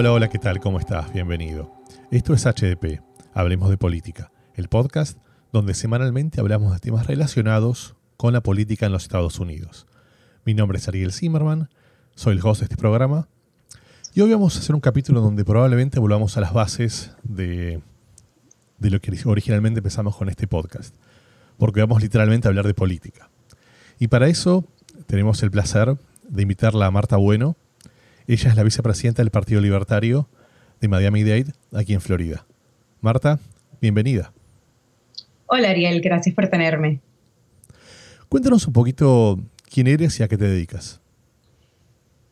Hola, hola, ¿qué tal? ¿Cómo estás? Bienvenido. Esto es HDP, Hablemos de Política, el podcast donde semanalmente hablamos de temas relacionados con la política en los Estados Unidos. Mi nombre es Ariel Zimmerman, soy el host de este programa y hoy vamos a hacer un capítulo donde probablemente volvamos a las bases de, de lo que originalmente empezamos con este podcast, porque vamos literalmente a hablar de política. Y para eso tenemos el placer de invitarla a Marta Bueno. Ella es la vicepresidenta del Partido Libertario de Miami-Dade, aquí en Florida. Marta, bienvenida. Hola Ariel, gracias por tenerme. Cuéntanos un poquito quién eres y a qué te dedicas.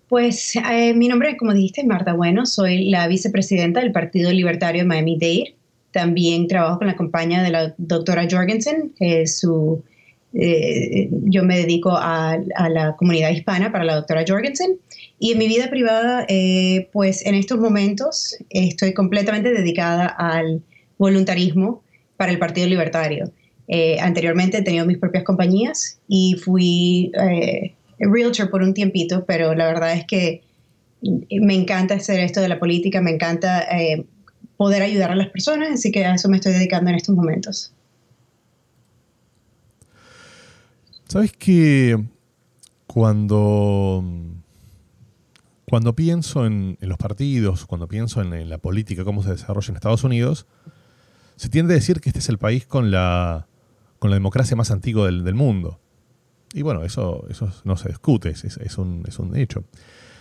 Pues eh, mi nombre, como dijiste, es Marta Bueno, soy la vicepresidenta del Partido Libertario de Miami-Dade. También trabajo con la campaña de la doctora Jorgensen, su, eh, yo me dedico a, la comunidad hispana para la doctora Jorgensen. Y en mi vida privada, eh, pues en estos momentos estoy completamente dedicada al voluntarismo para el Partido Libertario. Eh, anteriormente he tenido mis propias compañías y fui eh, realtor por un tiempito, pero la verdad es que me encanta hacer esto de la política, me encanta eh, poder ayudar a las personas, así que a eso me estoy dedicando en estos momentos. Sabes que cuando, cuando pienso en, los partidos, cuando pienso en, en, la política, cómo se desarrolla en Estados Unidos, se tiende a decir que este es el país con la, con la democracia más antigua del, mundo. Y bueno, eso, eso no se discute, es, un, hecho.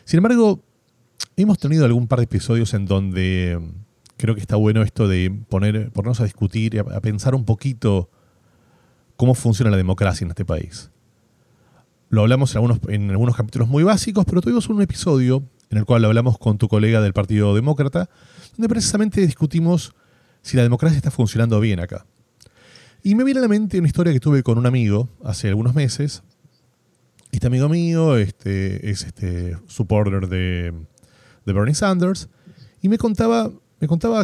Sin embargo, hemos tenido algún par de episodios en donde mm, creo que está bueno esto de poner, ponernos a discutir, a, a pensar un poquito cómo funciona la democracia en este país. Lo hablamos en algunos, en capítulos muy básicos, pero tuvimos un episodio en el cual hablamos con tu colega del Partido Demócrata, donde precisamente discutimos si la democracia está funcionando bien acá. Y me viene a la mente una historia que tuve con un amigo hace algunos meses. Este amigo mío este, es este supporter de, Bernie Sanders y me contaba,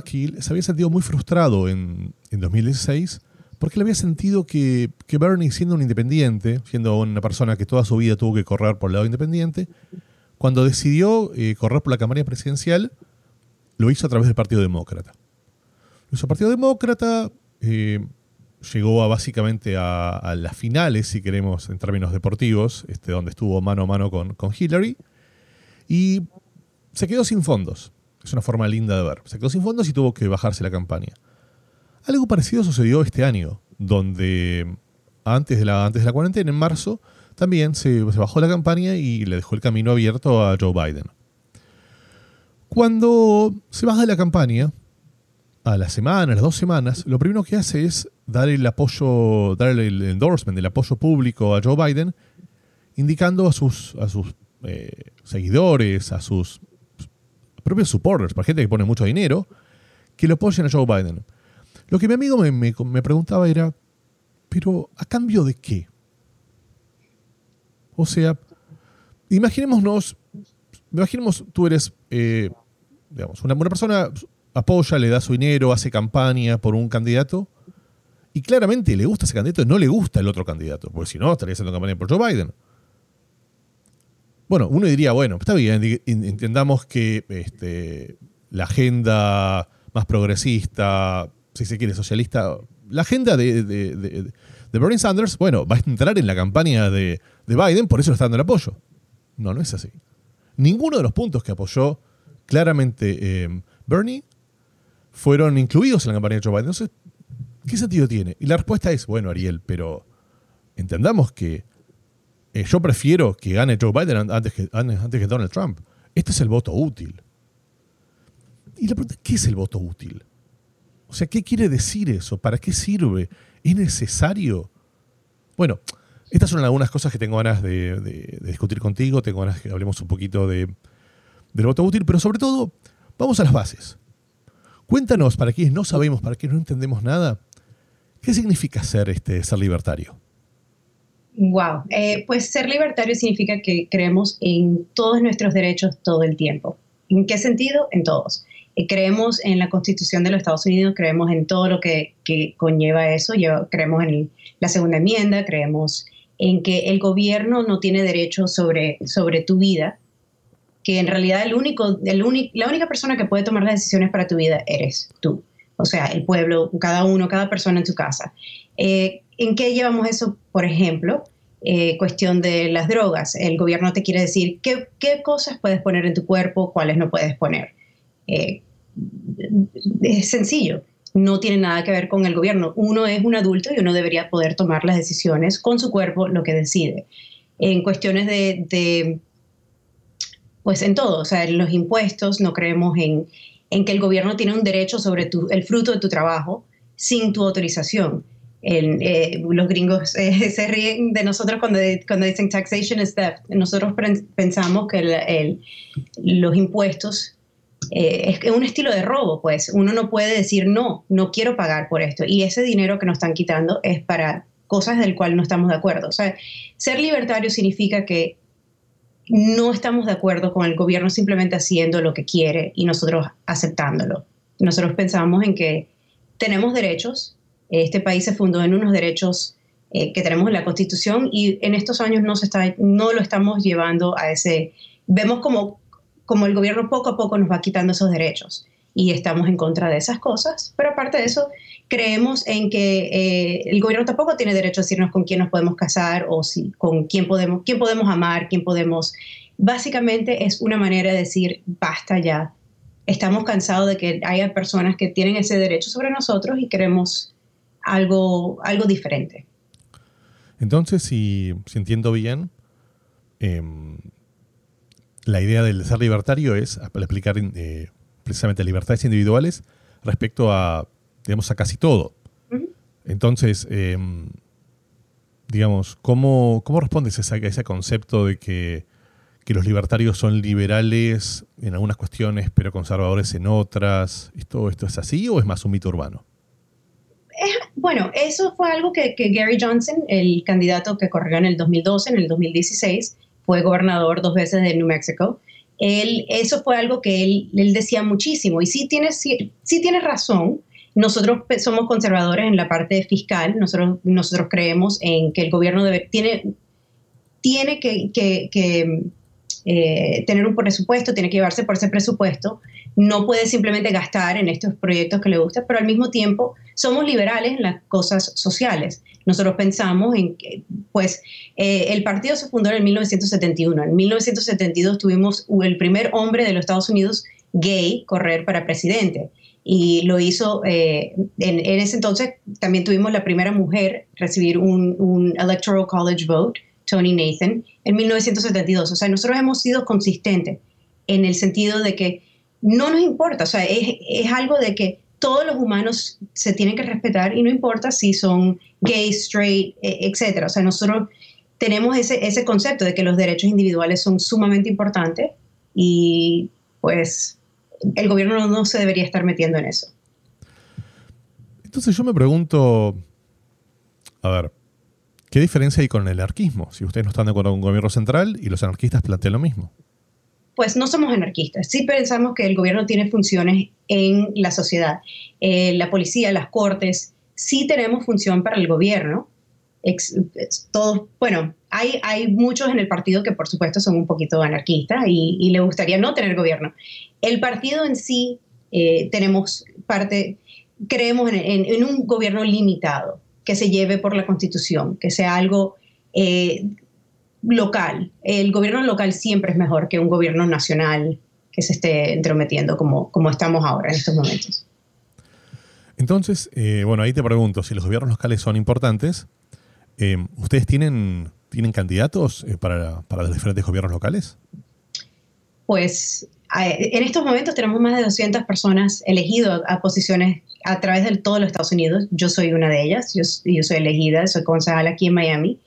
que se había sentido muy frustrado en, 2016 porque le había sentido que, que, Bernie, siendo un independiente, siendo una persona que toda su vida tuvo que correr por el lado independiente, cuando decidió eh, correr por la campaña presidencial, lo hizo a través del Partido Demócrata. Nuestro Partido Demócrata eh, llegó a básicamente a, las finales, si queremos, en términos deportivos, este, donde estuvo mano a mano con, con Hillary, y se quedó sin fondos. Es una forma linda de ver. Se quedó sin fondos y tuvo que bajarse la campaña. Algo parecido sucedió este año, donde antes de la, antes de la cuarentena, en marzo, también se, bajó la campaña y le dejó el camino abierto a Joe Biden. Cuando se baja de la campaña, a la semana, a las dos semanas, lo primero que hace es dar el apoyo, dar el endorsement, el apoyo público a Joe Biden, indicando a sus, a sus eh, seguidores, a sus propios supporters, para gente que pone mucho dinero, que lo apoyen a Joe Biden. Lo que mi amigo me, preguntaba era, pero ¿a cambio de qué? O sea, imaginémonos, imaginemos tú eres, eh, digamos, una, una persona apoya, le da su dinero, hace campaña por un candidato y claramente le gusta ese candidato y no le gusta el otro candidato, porque si no estaría haciendo campaña por Joe Biden. Bueno, uno diría, bueno, está bien, entendamos que este, la agenda más progresista, si se quiere, socialista, la agenda de, de, Bernie Sanders, bueno, va a entrar en la campaña de, Biden, por eso le está dando el apoyo. No, no es así. Ninguno de los puntos que apoyó claramente eh, Bernie fueron incluidos en la campaña de Joe Biden. Entonces, ¿qué sentido tiene? Y la respuesta es, bueno, Ariel, pero entendamos que eh, yo prefiero que gane Joe Biden antes que, antes que Donald Trump. Este es el voto útil. Y la pregunta, ¿qué es el voto útil? O sea, ¿qué quiere decir eso? ¿Para qué sirve? ¿Es necesario? Bueno, estas son algunas cosas que tengo ganas de, discutir contigo, tengo ganas que hablemos un poquito de, del voto útil, pero sobre todo, vamos a las bases. Cuéntanos, para quienes no sabemos, para quienes no entendemos nada, ¿qué significa ser, este, ser libertario? Wow, eh, pues ser libertario significa que creemos en todos nuestros derechos todo el tiempo. ¿En qué sentido? En todos. Eh, creemos en la Constitución de los Estados Unidos, creemos en todo lo que, conlleva eso, creemos en la segunda enmienda, creemos en que el gobierno no tiene derecho sobre, sobre tu vida que en realidad el único, el la única persona que puede tomar las decisiones para tu vida eres tú. O sea, el pueblo, cada uno, cada persona en tu casa. Eh, ¿En qué llevamos eso, por ejemplo? Eh, cuestión de las drogas. El gobierno te quiere decir qué, qué, cosas puedes poner en tu cuerpo, cuáles no puedes poner. Eh, es sencillo, no tiene nada que ver con el gobierno. Uno es un adulto y uno debería poder tomar las decisiones con su cuerpo, lo que decide. En cuestiones de, pues en todo, o sea, en los impuestos no creemos en, en que el gobierno tiene un derecho sobre tu, el fruto de tu trabajo sin tu autorización. Eh, los gringos eh, se ríen de nosotros cuando, cuando dicen taxation is theft. Nosotros pensamos que los impuestos eh, es un estilo de robo, pues uno no puede decir no, no quiero pagar por esto. Y ese dinero que nos están quitando es para cosas del cual no estamos de acuerdo. O sea, ser libertario significa que no estamos de acuerdo con el gobierno simplemente haciendo lo que quiere y nosotros aceptándolo. Nosotros pensamos en que tenemos derechos, este país se fundó en unos derechos eh, que tenemos en la Constitución y en estos años no, se está, no lo estamos llevando a ese... Vemos como, como el gobierno poco a poco nos va quitando esos derechos y estamos en contra de esas cosas, pero aparte de eso, creemos en que eh, el gobierno tampoco tiene derecho a decirnos con quién nos podemos casar o si, con quién podemos, quién podemos amar, quién podemos... Básicamente es una manera de decir, basta ya, estamos cansados de que haya personas que tienen ese derecho sobre nosotros y queremos algo, algo diferente. Entonces, si, entiendo bien, em, la idea del ser libertario es explicar eh, precisamente libertades individuales respecto a, digamos, a casi todo. Entonces, em, digamos, ¿cómo, ¿cómo respondes a ese, concepto de que, que, los libertarios son liberales en algunas cuestiones, pero conservadores en otras? ¿Esto, ¿Esto es así o es más un mito urbano? bueno, eso fue algo que, Gary Johnson, el candidato que corrió en el 2012, en el 2016, fue gobernador dos veces de New Mexico. Él, eso fue algo que él, decía muchísimo. Y sí tienes, sí, tienes razón. Nosotros somos conservadores en la parte fiscal. Nosotros, nosotros creemos en que el gobierno debe, tiene, tiene que, eh, tener un presupuesto, tiene que llevarse por ese presupuesto no puede simplemente gastar en estos proyectos que le gustan, pero al mismo tiempo somos liberales en las cosas sociales. Nosotros pensamos en que, pues, eh, el partido se fundó en 1971. En 1972 tuvimos el primer hombre de los Estados Unidos gay correr para presidente. Y lo hizo, eh, en, ese entonces también tuvimos la primera mujer recibir un, un Electoral College vote, Tony Nathan, en 1972. O sea, nosotros hemos sido consistentes en el sentido de que no nos importa, o sea, es, algo de que todos los humanos se tienen que respetar y no importa si son gay, straight, e, etcétera. O sea, nosotros tenemos ese, ese concepto de que los derechos individuales son sumamente importantes y pues el gobierno no se debería estar metiendo en eso. Entonces yo me pregunto, a ver, ¿qué diferencia hay con el anarquismo? Si ustedes no están de acuerdo con un gobierno central y los anarquistas plantean lo mismo pues no somos anarquistas. Sí pensamos que el gobierno tiene funciones en la sociedad. Eh, la policía, las cortes, sí tenemos función para el gobierno. todos, bueno, hay, hay muchos en el partido que por supuesto son un poquito anarquistas y, le gustaría no tener gobierno. El partido en sí eh, tenemos parte, creemos en, un gobierno limitado que se lleve por la constitución, que sea algo eh, local. El gobierno local siempre es mejor que un gobierno nacional que se esté entrometiendo como, como estamos ahora en estos momentos. Entonces, eh, bueno, ahí te pregunto, si los gobiernos locales son importantes, eh, ¿ustedes tienen, tienen candidatos para, para, los diferentes gobiernos locales? Pues en estos momentos tenemos más de 200 personas elegidas a posiciones a través de todos los Estados Unidos. Yo soy una de ellas, yo, yo soy elegida, soy concejal aquí en Miami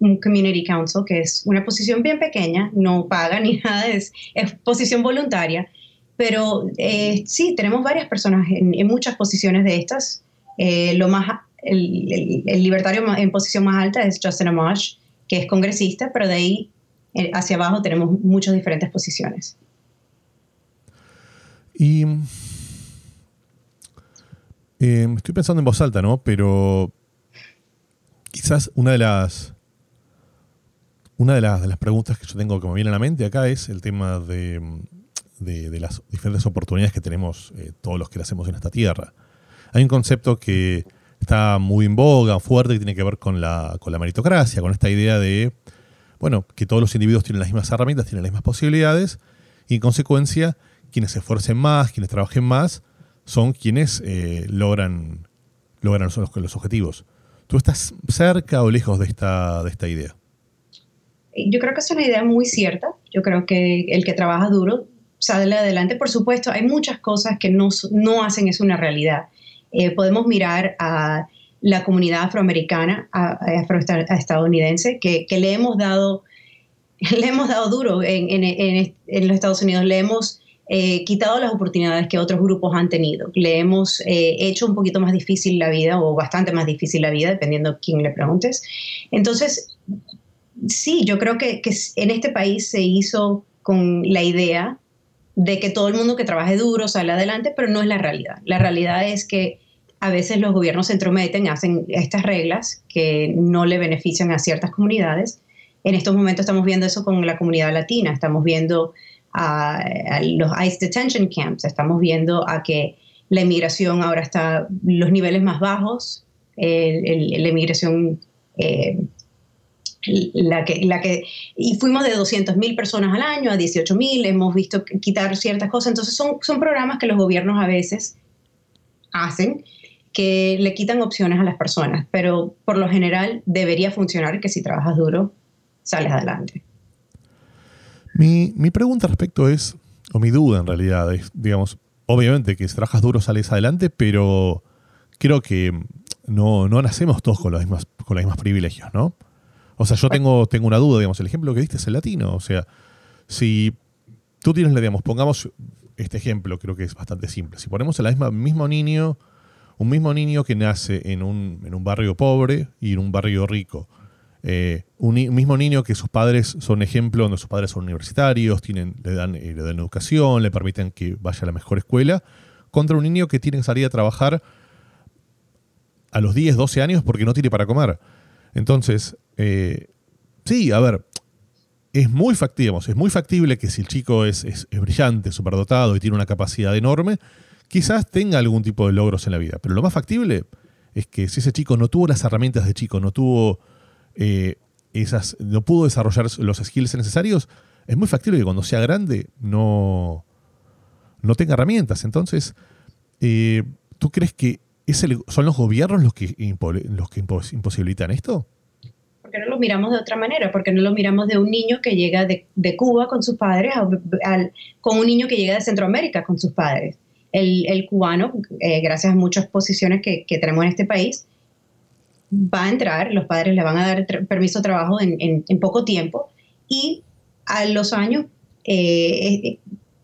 un community council, que es una posición bien pequeña, no paga ni nada, es, es posición voluntaria, pero eh, sí, tenemos varias personas en, muchas posiciones de estas. Eh, lo más, el, el, libertario en posición más alta es Justin Amash, que es congresista, pero de ahí eh, hacia abajo tenemos muchas diferentes posiciones. Y estoy pensando en voz alta, ¿no? Pero quizás una de las una de las, preguntas que yo tengo que me viene a la mente acá es el tema de, las diferentes oportunidades que tenemos eh, todos los que hacemos en esta tierra. Hay un concepto que está muy en boga, fuerte, que tiene que ver con la, con la meritocracia, con esta idea de, bueno, que todos los individuos tienen las mismas herramientas, tienen las mismas posibilidades, y en consecuencia, quienes se esfuercen más, quienes trabajen más, son quienes eh, logran, logran los, objetivos. ¿Tú estás cerca o lejos de esta, de esta idea? Yo creo que es una idea muy cierta. Yo creo que el que trabaja duro sale adelante. Por supuesto, hay muchas cosas que no, no hacen eso una realidad. Eh, podemos mirar a la comunidad afroamericana, afroestadounidense, que, le hemos dado, le hemos dado duro en, los Estados Unidos, le hemos eh, quitado las oportunidades que otros grupos han tenido, le hemos eh, hecho un poquito más difícil la vida o bastante más difícil la vida, dependiendo quién le preguntes. Entonces, sí, yo creo que, que en este país se hizo con la idea de que todo el mundo que trabaje duro sale adelante, pero no es la realidad. La realidad es que a veces los gobiernos se entrometen, hacen estas reglas que no le benefician a ciertas comunidades. En estos momentos estamos viendo eso con la comunidad latina, estamos viendo a, los ICE detention camps, estamos viendo a que la inmigración ahora está los niveles más bajos, la inmigración eh, la que, la que, y fuimos de 200.000 personas al año a 18.000, hemos visto quitar ciertas cosas, entonces son, son programas que los gobiernos a veces hacen que le quitan opciones a las personas, pero por lo general debería funcionar que si trabajas duro, sales adelante. Mi, mi pregunta respecto es, o mi duda en realidad, es, digamos, obviamente que si trabajas duro sales adelante, pero creo que no, no nacemos todos con los mismos, con los mismos privilegios, ¿no? O sea, yo tengo, tengo una duda, digamos, el ejemplo que diste es el latino. O sea, si tú tienes, digamos, pongamos este ejemplo, creo que es bastante simple. Si ponemos el mismo niño, un mismo niño que nace en un, en un barrio pobre y en un barrio rico, eh, un, mismo niño que sus padres son ejemplo, donde sus padres son universitarios, tienen, le, dan, eh, le dan educación, le permiten que vaya a la mejor escuela, contra un niño que tiene que salir a trabajar a los 10, 12 años porque no tiene para comer. Entonces, eh, sí, a ver, es muy factible, es muy factible que si el chico es, es, es brillante, superdotado y tiene una capacidad enorme, quizás tenga algún tipo de logros en la vida. Pero lo más factible es que si ese chico no tuvo las herramientas de chico, no tuvo eh, esas, no pudo desarrollar los skills necesarios, es muy factible que cuando sea grande no, no tenga herramientas. Entonces, eh, ¿tú crees que ¿Son los gobiernos los que, los que imposibilitan esto? Porque no lo miramos de otra manera, porque no lo miramos de un niño que llega de, Cuba con sus padres con un niño que llega de Centroamérica con sus padres. El, cubano, eh, gracias a muchas posiciones que, tenemos en este país, va a entrar, los padres le van a dar permiso de trabajo en, poco tiempo y a los años eh, eh,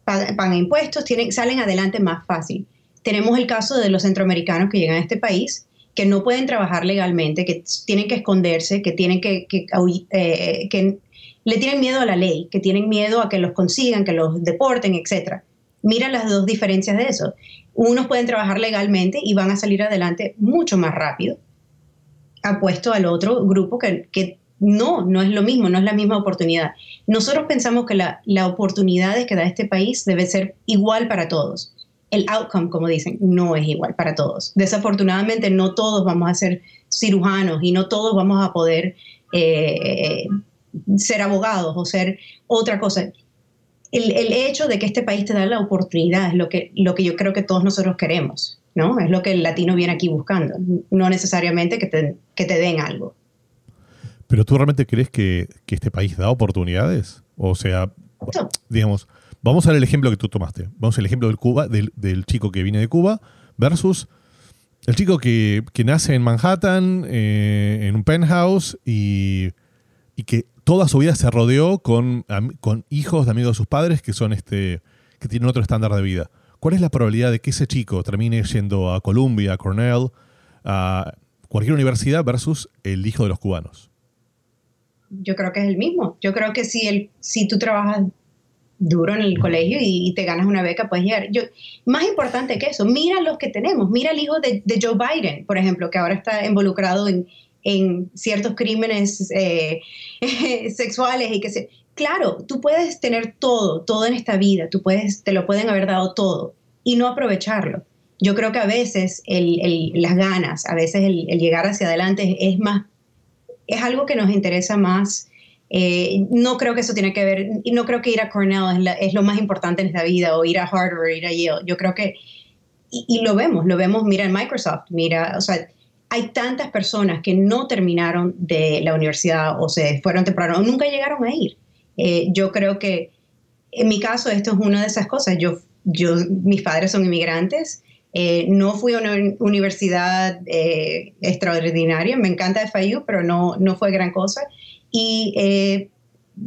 pagan, impuestos, tienen, salen adelante más fácil. Tenemos el caso de los centroamericanos que llegan a este país, que no pueden trabajar legalmente, que tienen que esconderse, que tienen que, que, eh, que le tienen miedo a la ley, que tienen miedo a que los consigan, que los deporten, etc. Mira las dos diferencias de eso. Unos pueden trabajar legalmente y van a salir adelante mucho más rápido, apuesto al otro grupo que, que no, no es lo mismo, no es la misma oportunidad. Nosotros pensamos que la, la oportunidad que da este país debe ser igual para todos el outcome, como dicen, no es igual para todos. Desafortunadamente, no todos vamos a ser cirujanos y no todos vamos a poder eh, ser abogados o ser otra cosa. El, hecho de que este país te da la oportunidad es lo que, lo que yo creo que todos nosotros queremos, ¿no? Es lo que el latino viene aquí buscando, no necesariamente que te, que te den algo. ¿Pero tú realmente crees que, que este país da oportunidades? O sea, digamos, Vamos a ver el ejemplo que tú tomaste. Vamos al ejemplo del, Cuba, del, chico que viene de Cuba versus el chico que, nace en Manhattan, eh, en un penthouse, y, que toda su vida se rodeó con, con, hijos de amigos de sus padres que son este. que tienen otro estándar de vida. ¿Cuál es la probabilidad de que ese chico termine yendo a Columbia, a Cornell, a cualquier universidad versus el hijo de los cubanos? Yo creo que es el mismo. Yo creo que si, el, si tú trabajas duro en el colegio y, te ganas una beca, puedes llegar. Yo, más importante que eso, mira los que tenemos. Mira el hijo de, Joe Biden, por ejemplo, que ahora está involucrado en, en ciertos crímenes eh, sexuales y que se... Claro, tú puedes tener todo, todo en esta vida, tú puedes, te lo pueden haber dado todo y no aprovecharlo. Yo creo que a veces las ganas, a veces el, llegar hacia adelante es más, es algo que nos interesa más. Eh, no creo que eso tiene que ver, y no creo que ir a Cornell es, lo más importante en esta vida, o ir a Harvard, ir a Yale. Yo creo que, y, y, lo vemos, lo vemos, mira en Microsoft, mira, o sea, hay tantas personas que no terminaron de la universidad o se fueron temprano o nunca llegaron a ir. Eh, yo creo que en mi caso esto es una de esas cosas. Yo, yo, mis padres son inmigrantes. Eh, no fui a una universidad eh, extraordinaria. Me encanta FIU, pero no, no fue gran cosa. Y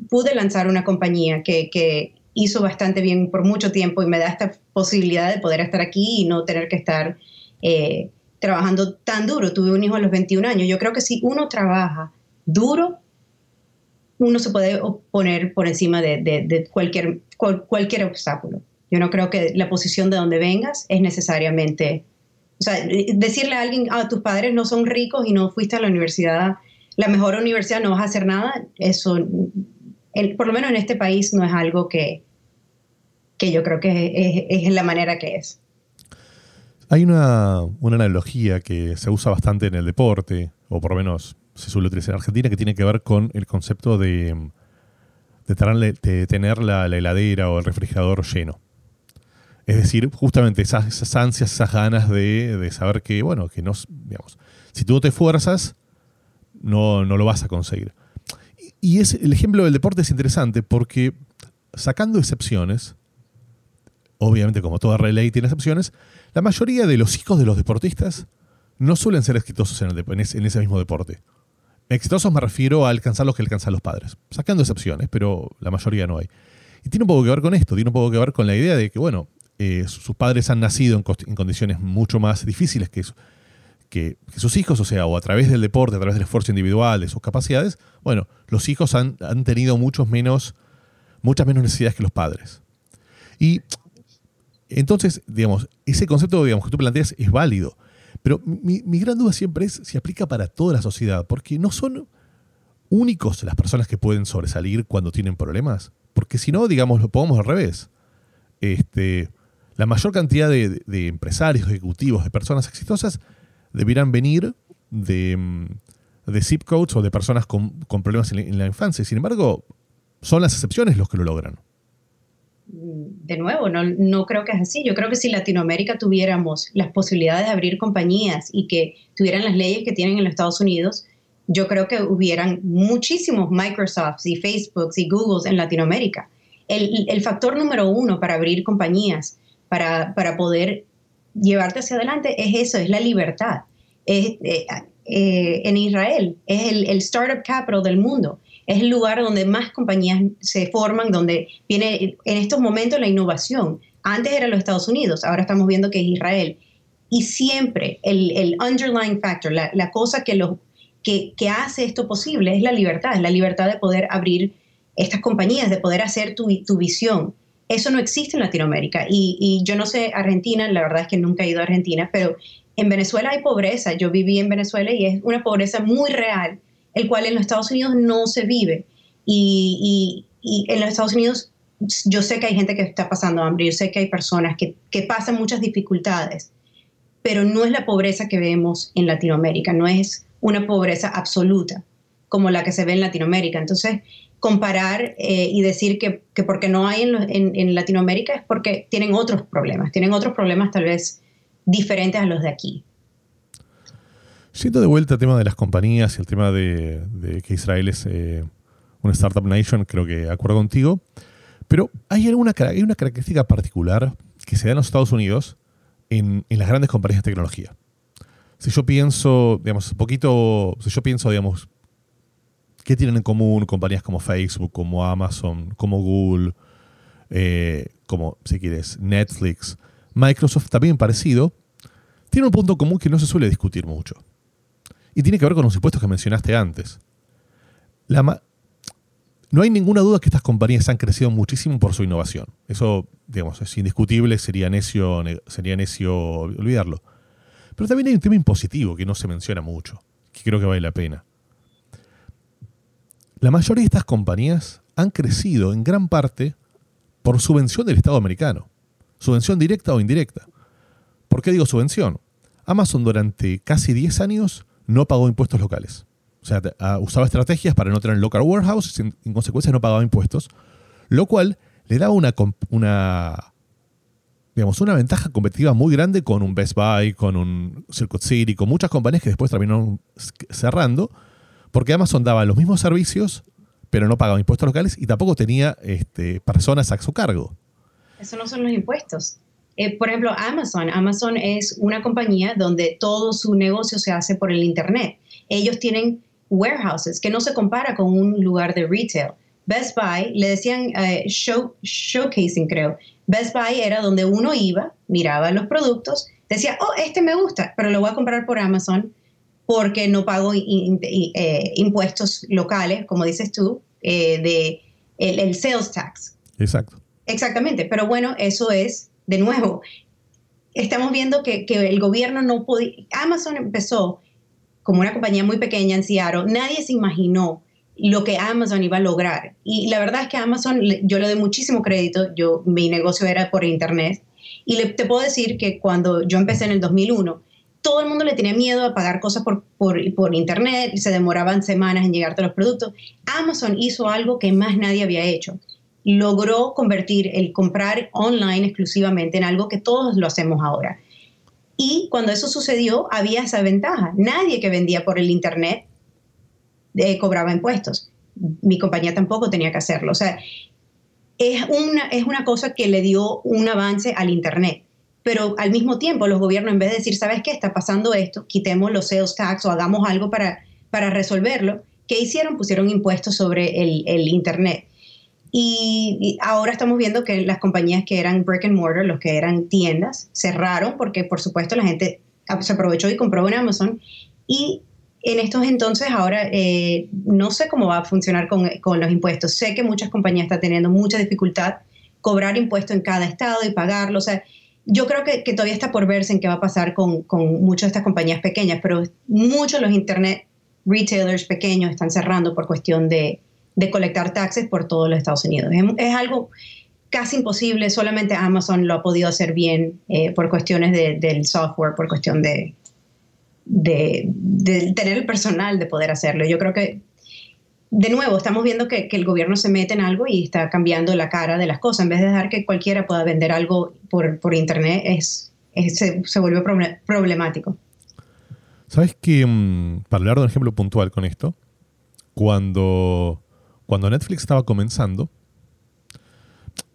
pude lanzar una compañía que, que hizo bastante bien por mucho tiempo y me da esta posibilidad de poder estar aquí y no tener que estar trabajando tan duro. Tuve un hijo a los 21 años. Yo creo que si uno trabaja duro, uno se puede poner por encima de, cualquier, cualquier obstáculo. Yo no creo que la posición de donde vengas es necesariamente... O sea, decirle a alguien, ah, tus padres no son ricos y no fuiste a la universidad, la mejor universidad, no vas a hacer nada, eso, por lo menos en este país, no es algo que, que yo creo que es la manera que es. Hay una, analogía que se usa bastante en el deporte, o por lo menos se suele utilizar en Argentina, que tiene que ver con el concepto de, tener, la, heladera o el refrigerador lleno. Es decir, justamente esas, ansias, esas ganas de, saber que, bueno, que no, digamos, si tú te esfuerzas, no, no lo vas a conseguir. Y, y es, el ejemplo del deporte es interesante porque, sacando excepciones, obviamente como toda ley tiene excepciones, la mayoría de los hijos de los deportistas no suelen ser exitosos en, ese, mismo deporte. Exitosos me refiero a alcanzar los que alcanzan los padres, sacando excepciones, pero la mayoría no hay. Y tiene un poco que ver con esto, tiene un poco que ver con la idea de que, bueno, eh, sus padres han nacido en, condiciones mucho más difíciles que, que, sus hijos, o sea, o a través del deporte, a través del esfuerzo individual, de sus capacidades, bueno, los hijos han, han tenido muchos menos, muchas menos necesidades que los padres. Y entonces, digamos, ese concepto digamos, que tú planteas es válido. Pero mi, gran duda siempre es si aplica para toda la sociedad, porque no son únicos las personas que pueden sobresalir cuando tienen problemas. Porque si no, digamos, lo pongamos al revés. Este, la mayor cantidad de, empresarios, ejecutivos, de personas exitosas deberán venir de, mm, de zip codes o de personas con, problemas en la infancia. Sin embargo, son las excepciones los que lo logran de nuevo, no, no, creo que es así. Yo creo que si Latinoamérica tuviéramos las posibilidades de abrir compañías y que tuvieran las leyes que tienen en los Estados Unidos, yo creo que hubieran muchísimos Microsofts y Facebooks y Googles en Latinoamérica. El, factor número uno para abrir compañías, para, para, poder llevarte hacia adelante, es eso, es la libertad. Eh, eh, en Israel es el, el startup capital del mundo es el lugar donde más compañías se forman, donde viene en estos momentos la innovación. Antes era los Estados Unidos, ahora estamos viendo que es Israel. Y siempre el, underlying factor, la, cosa que, hace esto posible es la libertad, es la libertad de poder abrir estas compañías, de poder hacer tu, visión. Eso no existe en Latinoamérica. Y, yo no sé, Argentina, la verdad es que nunca he ido a Argentina, pero en Venezuela hay pobreza. Yo viví en Venezuela y es una pobreza muy real el cual en los Estados Unidos no se vive. Y, en los Estados Unidos yo sé que hay gente que está pasando hambre, yo sé que hay personas que, pasan muchas dificultades, pero no es la pobreza que vemos en Latinoamérica, no es una pobreza absoluta como la que se ve en Latinoamérica. Entonces, comparar eh, y decir que, porque no hay en, en, Latinoamérica es porque tienen otros problemas, tienen otros problemas tal vez diferentes a los de aquí. Siento de vuelta el tema de las compañías y el tema de, que Israel es eh, una startup nation, creo que acuerdo contigo. Pero hay, alguna, hay una característica particular que se da en los Estados Unidos en, las grandes compañías de tecnología. Si yo pienso, digamos, poquito, si yo pienso, digamos, ¿qué tienen en común compañías como Facebook, como Amazon, como Google, eh, como, si quieres, Netflix, Microsoft, también parecido, tiene un punto común que no se suele discutir mucho. Y tiene que ver con los impuestos que mencionaste antes. no hay ninguna duda que estas compañías han crecido muchísimo por su innovación. Eso, digamos, es indiscutible, sería necio, sería necio olvidarlo. Pero también hay un tema impositivo que no se menciona mucho, que creo que vale la pena. La mayoría de estas compañías han crecido en gran parte por subvención del Estado americano. Subvención directa o indirecta. ¿Por qué digo subvención? Amazon durante casi 10 años no pagó impuestos locales. O sea, ah, usaba estrategias para no tener local warehouse y en consecuencia no pagaba impuestos, lo cual le daba una, una, digamos, una ventaja competitiva muy grande con un Best Buy, con un Circuit City, con muchas compañías que después terminaron cerrando, porque Amazon daba los mismos servicios, pero no pagaba impuestos locales y tampoco tenía este, personas a su cargo. Eso no son los impuestos. Eh, por ejemplo, Amazon. Amazon es una compañía donde todo su negocio se hace por el Internet. Ellos tienen warehouses, que no se compara con un lugar de retail. Best Buy, le decían eh, show, showcasing, creo. Best Buy era donde uno iba, miraba los productos, decía, oh, este me gusta, pero lo voy a comprar por Amazon porque no pago eh, impuestos locales, como dices tú, eh, de el, sales tax. Exacto. Exactamente, pero bueno, eso es, de nuevo, estamos viendo que, el gobierno no podía, Amazon empezó como una compañía muy pequeña en Seattle, nadie se imaginó lo que Amazon iba a lograr. Y la verdad es que Amazon, yo le doy muchísimo crédito, yo, mi negocio era por internet, y le, te puedo decir que cuando yo empecé en el 2001, todo el mundo le tenía miedo a pagar cosas por, por, por internet, se demoraban semanas en llegarte los productos. Amazon hizo algo que más nadie había hecho. Logró convertir el comprar online exclusivamente en algo que todos lo hacemos ahora. Y cuando eso sucedió, había esa ventaja. Nadie que vendía por el Internet eh, cobraba impuestos. Mi compañía tampoco tenía que hacerlo. O sea, es una, es una cosa que le dio un avance al Internet. Pero al mismo tiempo, los gobiernos, en vez de decir, ¿sabes qué? Está pasando esto, quitemos los sales tax o hagamos algo para, para resolverlo, ¿qué hicieron? Pusieron impuestos sobre el, el Internet. Y, ahora estamos viendo que las compañías que eran brick and mortar, los que eran tiendas, cerraron porque por supuesto la gente se aprovechó y compró en Amazon. Y en estos entonces ahora eh, no sé cómo va a funcionar con, con, los impuestos. Sé que muchas compañías están teniendo mucha dificultad cobrar impuestos en cada estado y pagarlo. O sea, yo creo que, que todavía está por verse en qué va a pasar con, con muchas de estas compañías pequeñas, pero muchos de los internet retailers pequeños están cerrando por cuestión de, de colectar taxes por todos los Estados Unidos. Es, algo casi imposible, solamente Amazon lo ha podido hacer bien eh, por cuestiones del software, por cuestión de, de, tener el personal de poder hacerlo. Yo creo que, de nuevo, estamos viendo que, el gobierno se mete en algo y está cambiando la cara de las cosas. En vez de dejar que cualquiera pueda vender algo por, por Internet, es, se, se vuelve problemático. ¿Sabes que, mm, para hablar de un ejemplo puntual con esto, cuando cuando Netflix estaba comenzando,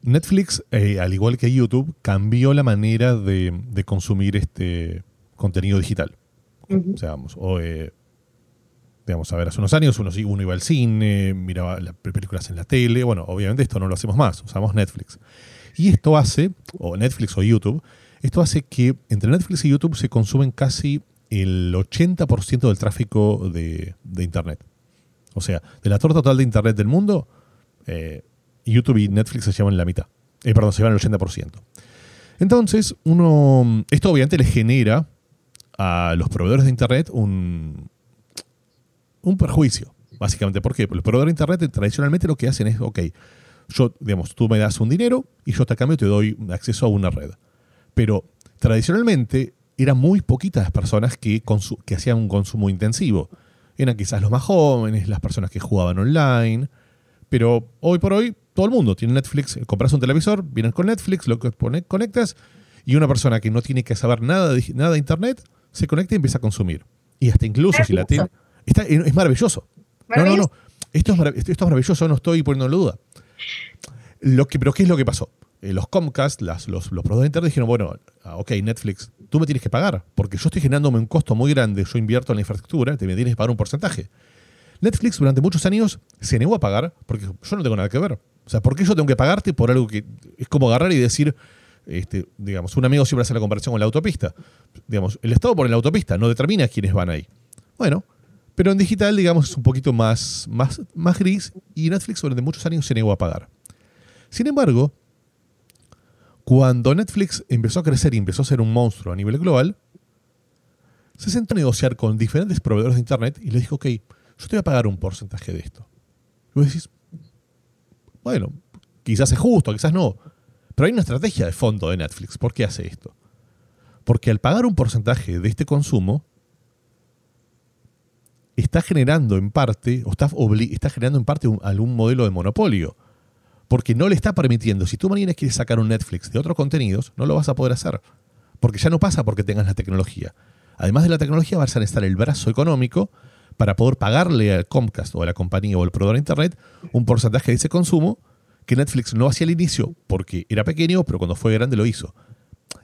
Netflix, eh, al igual que YouTube, cambió la manera de, consumir este contenido digital. O sea, vamos, o, eh, digamos, a ver, hace unos años uno, uno iba al cine, miraba las películas en la tele. Bueno, obviamente esto no lo hacemos más, usamos Netflix. Y esto hace, o Netflix o YouTube, esto hace que entre Netflix y YouTube se consumen casi el 80% del tráfico de Internet. O sea, de la torta total de Internet del mundo, eh, YouTube y Netflix se llevan la mitad. Eh, perdón, se llevan el 80%. Entonces, uno, esto obviamente le genera a los proveedores de Internet un, un perjuicio, básicamente. ¿Por qué? Porque los proveedores de Internet tradicionalmente lo que hacen es, ok, yo, digamos, tú me das un dinero y yo a cambio te doy acceso a una red. Pero tradicionalmente eran muy poquitas las personas que, que hacían un consumo intensivo eran quizás los más jóvenes, las personas que jugaban online. Pero hoy por hoy todo el mundo tiene Netflix. Compras un televisor, vienes con Netflix, lo conectas y una persona que no tiene que saber nada de, nada de Internet se conecta y empieza a consumir. Y hasta incluso si la tiene... es maravilloso. No, no, no. Esto es, esto es maravilloso, no estoy poniendo en duda. Lo que, pero ¿qué es lo que pasó? Eh, los Comcast, los, los productores de Internet dijeron, bueno, ah, ok, Netflix, tú me tienes que pagar, porque yo estoy generándome un costo muy grande, yo invierto en la infraestructura, te me tienes que pagar un porcentaje. Netflix durante muchos años se negó a pagar porque yo no tengo nada que ver. O sea, ¿por qué yo tengo que pagarte por algo que es como agarrar y decir, este, digamos, un amigo siempre hace la comparación con la autopista. Digamos, el Estado por la autopista no determina quiénes van ahí. Bueno, pero en digital, digamos, es un poquito más, más, más gris y Netflix durante muchos años se negó a pagar. Sin embargo, cuando Netflix empezó a crecer y empezó a ser un monstruo a nivel global, se sentó a negociar con diferentes proveedores de Internet y le dijo, ok, yo te voy a pagar un porcentaje de esto. Y vos decís, bueno, quizás es justo, quizás no. Pero hay una estrategia de fondo de Netflix. ¿Por qué hace esto? Porque al pagar un porcentaje de este consumo, está generando en parte, o está, está generando en parte algún modelo de monopolio. Porque no le está permitiendo, si tú mañana quieres sacar un Netflix de otros contenidos, no lo vas a poder hacer. Porque ya no pasa porque tengas la tecnología. Además de la tecnología, vas a necesitar el brazo económico para poder pagarle al Comcast o a la compañía o al proveedor de Internet un porcentaje de ese consumo que Netflix no hacía al inicio porque era pequeño, pero cuando fue grande lo hizo.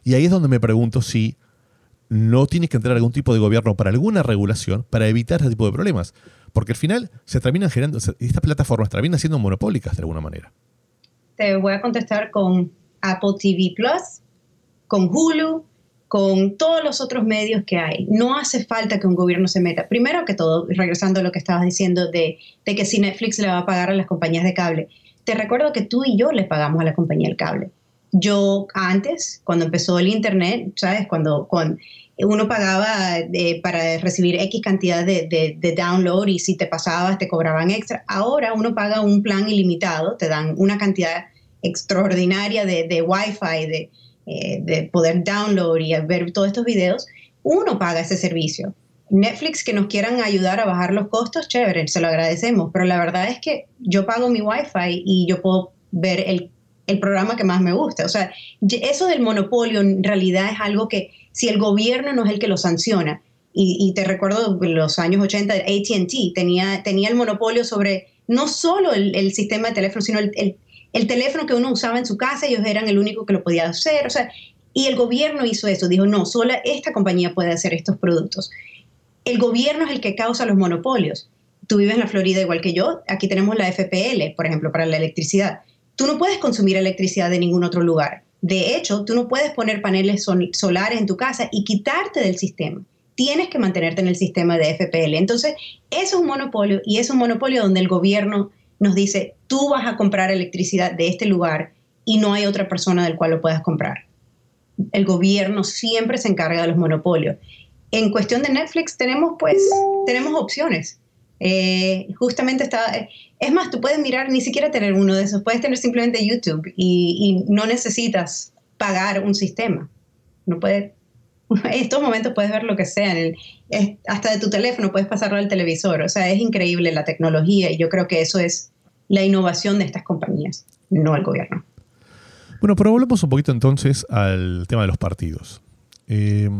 Y ahí es donde me pregunto si no tiene que entrar algún tipo de gobierno para alguna regulación para evitar ese tipo de problemas. Porque al final se terminan generando, estas plataformas terminan siendo monopólicas de alguna manera. Te voy a contestar con Apple TV Plus, con Hulu, con todos los otros medios que hay. No hace falta que un gobierno se meta. Primero que todo, regresando a lo que estabas diciendo de, de que si Netflix le va a pagar a las compañías de cable, te recuerdo que tú y yo le pagamos a la compañía del cable. Yo antes, cuando empezó el Internet, ¿sabes? Cuando, cuando uno pagaba eh, para recibir X cantidad de, de, download y si te pasabas te cobraban extra. Ahora uno paga un plan ilimitado, te dan una cantidad extraordinaria de, Wi-Fi, de, eh, de poder download y ver todos estos videos, uno paga ese servicio. Netflix que nos quieran ayudar a bajar los costos, chévere, se lo agradecemos, pero la verdad es que yo pago mi Wi-Fi y yo puedo ver el, el programa que más me gusta. O sea, eso del monopolio en realidad es algo que si el gobierno no es el que lo sanciona, y, te recuerdo los años 80, ATT tenía, tenía el monopolio sobre no solo el, sistema de teléfono, sino el, teléfono que uno usaba en su casa, ellos eran el único que lo podía hacer. O sea, y el gobierno hizo eso, dijo, no, solo esta compañía puede hacer estos productos el gobierno es el que causa los monopolios. Tú vives en la Florida igual que yo, aquí tenemos la FPL, por ejemplo, para la electricidad. Tú no puedes consumir electricidad de ningún otro lugar. De hecho, tú no puedes poner paneles solares en tu casa y quitarte del sistema. Tienes que mantenerte en el sistema de FPL. Entonces, eso es un monopolio y es un monopolio donde el gobierno nos dice, tú vas a comprar electricidad de este lugar y no hay otra persona del cual lo puedas comprar. El gobierno siempre se encarga de los monopolios en cuestión de Netflix tenemos pues, tenemos opciones. Eh, justamente está, es más, tú puedes mirar, ni siquiera tener uno de esos, puedes tener simplemente YouTube y, no necesitas pagar un sistema. No puedes, en estos momentos puedes ver lo que sea, hasta de tu teléfono puedes pasarlo al televisor, o sea, es increíble la tecnología y yo creo que eso es la innovación de estas compañías, no el gobierno. Bueno, pero volvemos un poquito entonces al tema de los partidos. Eh,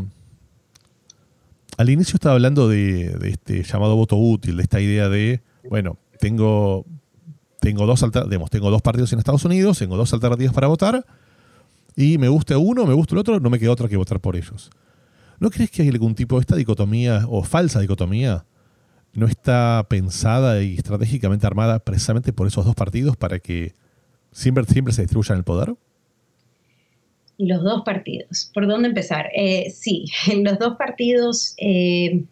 al inicio estaba hablando de, este llamado voto útil, de esta idea de, bueno, tengo, tengo, dos tengo dos partidos en Estados Unidos, tengo dos alternativas para votar, y me gusta uno, me gusta el otro, no me queda otra que votar por ellos. ¿No crees que hay algún tipo de esta dicotomía o falsa dicotomía no está pensada y estratégicamente armada precisamente por esos dos partidos para que siempre, siempre se distribuyan el poder? Los dos partidos. ¿Por dónde empezar? Eh, sí, los dos partidos, eh,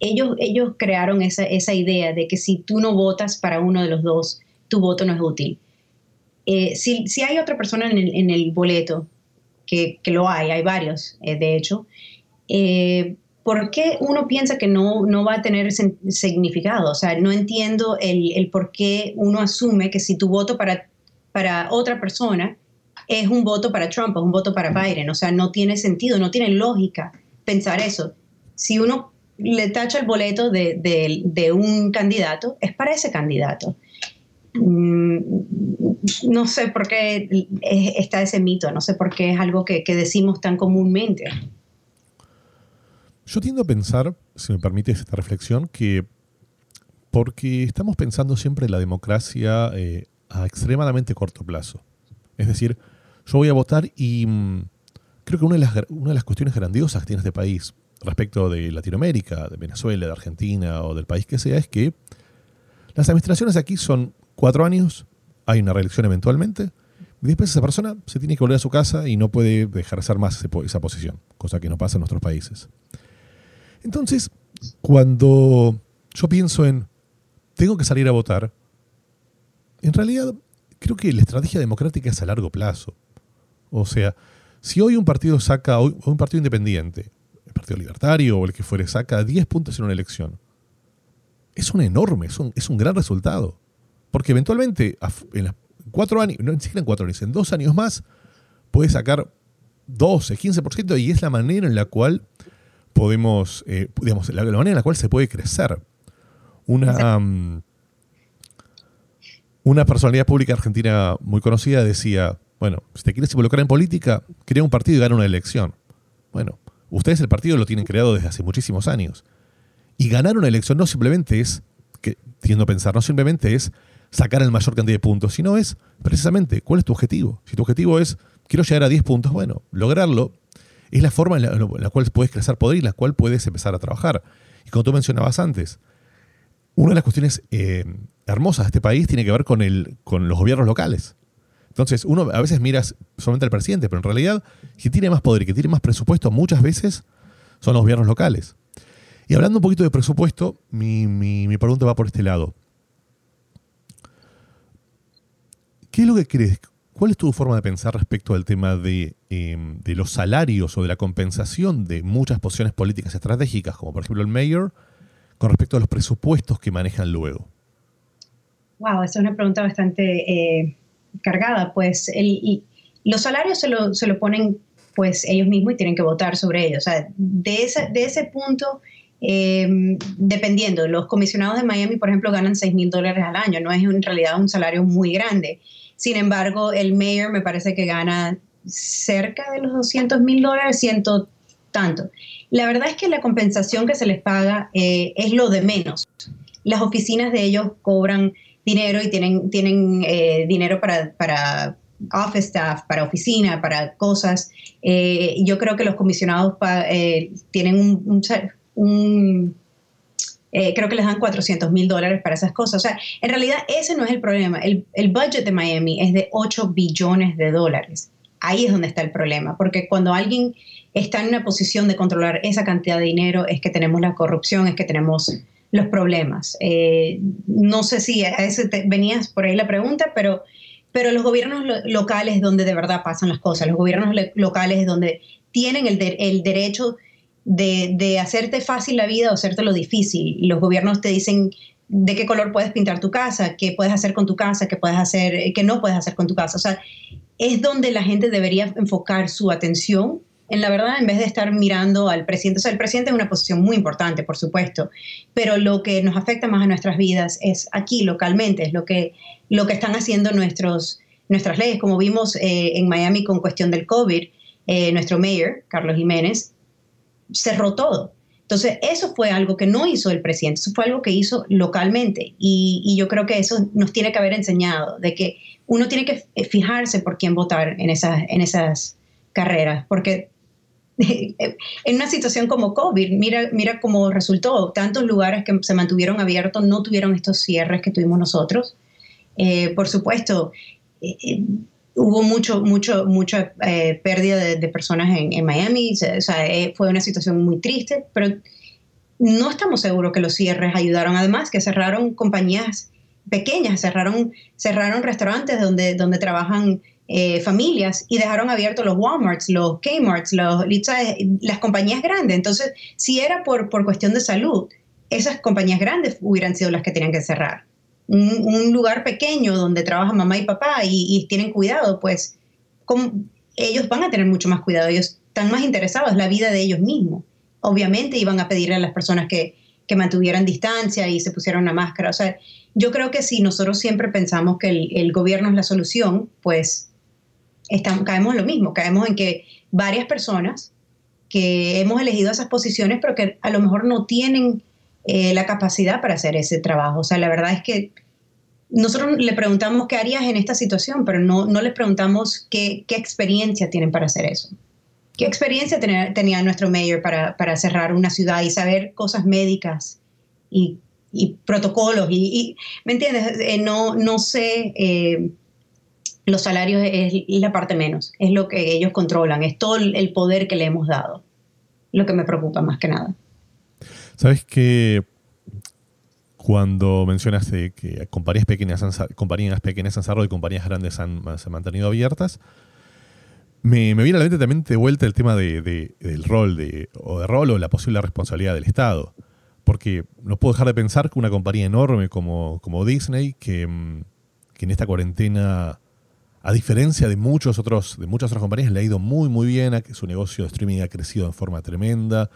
ellos, ellos crearon esa, idea de que si tú no votas para uno de los dos, tu voto no es útil. Eh, si, hay otra persona en el, boleto, que, lo hay, hay varios, de hecho, ¿por qué uno piensa que no, no va a tener significado? O sea, no entiendo el, el, por qué uno asume que si tu voto para, para otra persona es un voto para Trump, es un voto para Biden. O sea, no tiene sentido, no tiene lógica pensar eso. Si uno le tacha el boleto de, un candidato, es para ese candidato. Mm, no sé por qué está ese mito, no sé por qué es algo que, decimos tan comúnmente. Yo tiendo a pensar, si me permites esta reflexión, que porque estamos pensando siempre en la democracia eh, a extremadamente corto plazo. Es decir, yo voy a votar y mm, creo que una de, las, una de las cuestiones grandiosas que tiene este país respecto de Latinoamérica, de Venezuela, de Argentina o del país que sea, es que las administraciones aquí son cuatro años, hay una reelección eventualmente, y después esa persona se tiene que volver a su casa y no puede dejar ser más esa posición, cosa que no pasa en nuestros países. Entonces, cuando yo pienso en tengo que salir a votar, en realidad creo que la estrategia democrática es a largo plazo. O sea, si hoy un partido saca, un partido independiente, Partido Libertario o el que fuere, saca 10 puntos en una elección, es un enorme, es un, es un gran resultado. Porque eventualmente, en cuatro años, no ni siquiera en cuatro años, en dos años más, puede sacar 12, 15% y es la manera en la cual podemos, eh, digamos, la, manera en la cual se puede crecer. Una, una personalidad pública argentina muy conocida decía, bueno, si te quieres involucrar en política, crea un partido y gana una elección. Bueno, ustedes el partido lo tienen creado desde hace muchísimos años. Y ganar una elección no simplemente es, que tiendo a pensar, no simplemente es sacar el mayor cantidad de puntos, sino es precisamente cuál es tu objetivo. Si tu objetivo es, quiero llegar a 10 puntos, bueno, lograrlo es la forma en la, cual puedes crecer poder y la cual puedes empezar a trabajar. Y como tú mencionabas antes, una de las cuestiones eh, hermosas de este país tiene que ver con, el, con los gobiernos locales. Entonces, uno a veces mira solamente al presidente, pero en realidad, quien tiene más poder y que tiene más presupuesto muchas veces son los gobiernos locales. Y hablando un poquito de presupuesto, mi, mi pregunta va por este lado. ¿Qué es lo que crees? ¿Cuál es tu forma de pensar respecto al tema em, de, los salarios o de la compensación de muchas posiciones políticas estratégicas, como por ejemplo el mayor, con respecto a los presupuestos que manejan luego? Wow, esa es una pregunta bastante eh, cargada. Pues los salarios se lo, se lo, ponen pues ellos mismos y tienen que votar sobre ellos. O sea, de ese, de ese punto, em, dependiendo, los comisionados de Miami, por ejemplo, ganan 6 mil dólares al año. No es en realidad un salario muy grande. Sin embargo, el mayor me parece que gana cerca de los 200 mil dólares, ciento tanto. La verdad es que la compensación que se les paga eh, es lo de menos. Las oficinas de ellos cobran dinero y tienen, tienen eh, dinero para, para office staff, para oficina, para cosas. Eh, yo creo que los comisionados tienen un, eh, creo que les dan 400 mil dólares para esas cosas. O sea, en realidad ese no es el problema. El, el budget de Miami es de 8 billones de dólares. Ahí es donde está el problema, porque cuando alguien está en una posición de controlar esa cantidad de dinero es que tenemos la corrupción, es que tenemos los problemas. Eh, no sé si a ese venías por ahí la pregunta, pero, pero los gobiernos locales donde de verdad pasan las cosas, los gobiernos locales donde tienen el, el derecho de, hacerte fácil la vida o hacerte lo difícil. Los gobiernos te dicen de qué color puedes pintar tu casa, qué puedes hacer con tu casa, qué puedes hacer, qué no puedes hacer con tu casa. O sea, es donde la gente debería enfocar su atención en la verdad, en vez de estar mirando al presidente, o sea, el presidente es una posición muy importante, por supuesto, pero lo que nos afecta más a nuestras vidas es aquí, localmente, es lo que, lo que están haciendo nuestros, nuestras leyes, como vimos eh, en Miami con cuestión del COVID, eh, nuestro mayor, Carlos Jiménez, cerró todo. Entonces, eso fue algo que no hizo el presidente, eso fue algo que hizo localmente. Y, yo creo que eso nos tiene que haber enseñado, de que uno tiene que fijarse por quién votar en esas, en esas carreras, porque en una situación como COVID, mira, mira cómo resultó. Tantos lugares que se mantuvieron abiertos no tuvieron estos cierres que tuvimos nosotros. Eh, por supuesto, eh, eh, hubo mucho, mucho, mucha eh, pérdida de, personas en, Miami, o sea, eh, fue una situación muy triste, pero no estamos seguros que los cierres ayudaron. Además, que cerraron compañías pequeñas, cerraron, cerraron restaurantes donde, donde trabajan eh, familias y dejaron abiertos los Walmarts, los Kmarts, los, las compañías grandes. Entonces, si era por, por cuestión de salud, esas compañías grandes hubieran sido las que tenían que cerrar un, lugar pequeño donde trabajan mamá y papá y, tienen cuidado, pues ellos van a tener mucho más cuidado, ellos están más interesados en la vida de ellos mismos. Obviamente iban a pedirle a las personas que, mantuvieran distancia y se pusieran una máscara. O sea, yo creo que si nosotros siempre pensamos que el, gobierno es la solución, pues estamos, caemos en lo mismo, caemos en que varias personas que hemos elegido esas posiciones, pero que a lo mejor no tienen eh, la capacidad para hacer ese trabajo. O sea, la verdad es que nosotros le preguntamos qué harías en esta situación, pero no, no les preguntamos qué, qué experiencia tienen para hacer eso. ¿Qué experiencia tenía, nuestro mayor para, para, cerrar una ciudad y saber cosas médicas y, y protocolos? Y, ¿Me entiendes? Eh, no, no sé, eh, los salarios es la parte menos, es lo que ellos controlan, es todo el poder que le hemos dado, lo que me preocupa más que nada. Sabes que cuando mencionaste que compañías pequeñas, compañías pequeñas han cerrado y compañías grandes han, se han mantenido abiertas, Me, viene a la mente también de vuelta el tema de, del rol, de, o de rol o la posible responsabilidad del Estado. Porque no puedo dejar de pensar que una compañía enorme como, como Disney, que en esta cuarentena a diferencia de muchos otros, de muchas otras compañías, le ha ido muy muy bien, su negocio de streaming ha crecido en forma tremenda.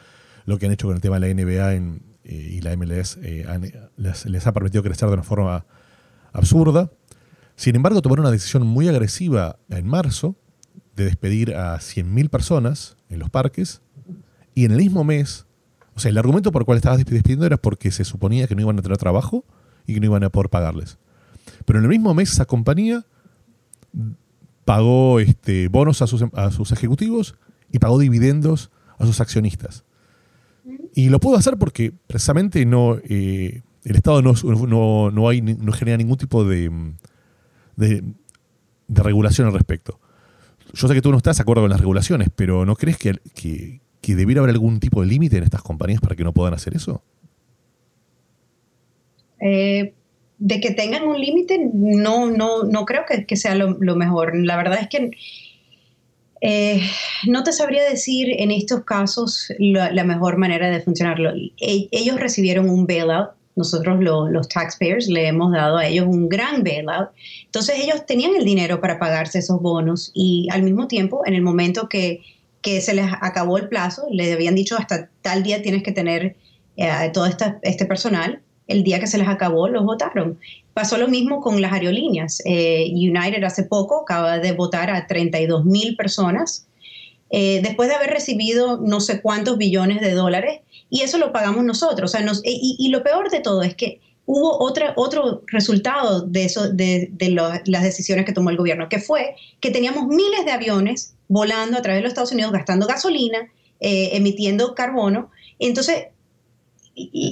Lo que han hecho con el tema de la NBA eh, y la MLS eh, les, ha permitido crecer de una forma absurda. Sin embargo, tomaron una decisión muy agresiva en marzo de despedir a 100.000 personas en los parques y en el mismo mes, o sea, el argumento por el cual estabas despidiendo era porque se suponía que no iban a tener trabajo y que no iban a poder pagarles. Pero en el mismo mes esa compañía pagó este, bonos a sus, a sus ejecutivos y pagó dividendos a sus accionistas. Y lo pudo hacer porque precisamente no, eh, el Estado no, no, hay, no genera ningún tipo de, de, regulación al respecto. Yo sé que tú no estás de acuerdo con las regulaciones, pero ¿no crees que, que, que debiera haber algún tipo de límite en estas compañías para que no puedan hacer eso? Eh, de que tengan un límite, no, no, no creo que, sea lo, mejor. La verdad es que eh, no te sabría decir en estos casos la, mejor manera de funcionarlo. E, ellos recibieron un bailout, nosotros los taxpayers le hemos dado a ellos un gran bailout. Entonces ellos tenían el dinero para pagarse esos bonos y al mismo tiempo, en el momento que, se les acabó el plazo, les habían dicho hasta tal día tienes que tener eh, todo este personal el día que se les acabó, los votaron. Pasó lo mismo con las aerolíneas. Eh, United hace poco acaba de votar a 32 mil personas eh, después de haber recibido no sé cuántos billones de dólares y eso lo pagamos nosotros. y, lo peor de todo es que hubo otra, otro resultado de, eso, de, las decisiones que tomó el gobierno, que fue que teníamos miles de aviones volando a través de los Estados Unidos, gastando gasolina, eh, emitiendo carbono. Entonces,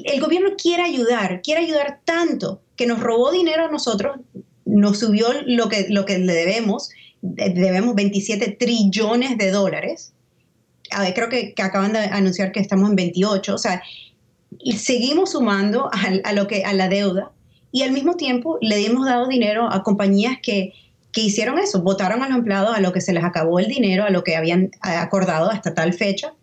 el gobierno quiere ayudar, quiere ayudar tanto que nos robó dinero a nosotros, nos subió lo que, lo que le debemos, debemos 27 trillones de dólares. creo que, acaban de anunciar que estamos en 28, o sea, seguimos sumando a, lo que, a la deuda y al mismo tiempo le hemos dado dinero a compañías que, que hicieron eso, votaron a los empleados a lo que se les acabó el dinero, a lo que habían acordado hasta tal fecha